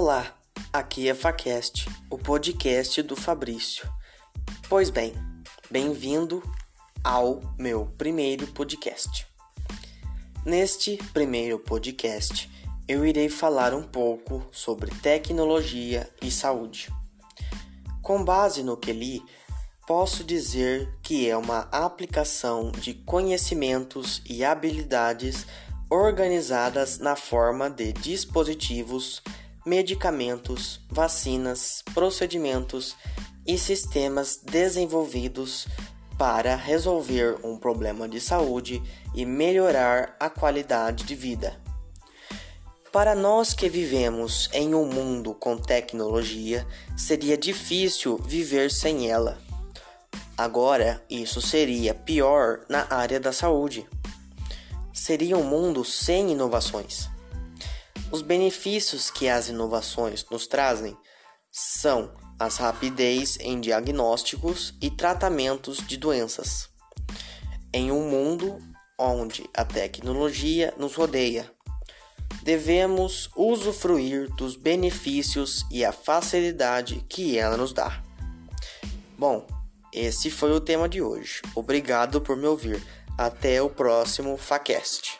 Olá, aqui é Facast, o podcast do Fabrício. Pois bem, bem-vindo ao meu primeiro podcast. Neste primeiro podcast, eu irei falar um pouco sobre tecnologia e saúde. Com base no que li, posso dizer que é uma aplicação de conhecimentos e habilidades organizadas na forma de dispositivos, medicamentos, vacinas, procedimentos e sistemas desenvolvidos para resolver um problema de saúde e melhorar a qualidade de vida. Para nós que vivemos em um mundo com tecnologia, seria difícil viver sem ela. Agora, isso seria pior na área da saúde. Seria um mundo sem inovações. Os benefícios que as inovações nos trazem são as rapidez em diagnósticos e tratamentos de doenças. Em um mundo onde a tecnologia nos rodeia, devemos usufruir dos benefícios e a facilidade que ela nos dá. Bom, esse foi o tema de hoje. Obrigado por me ouvir. Até o próximo Facast.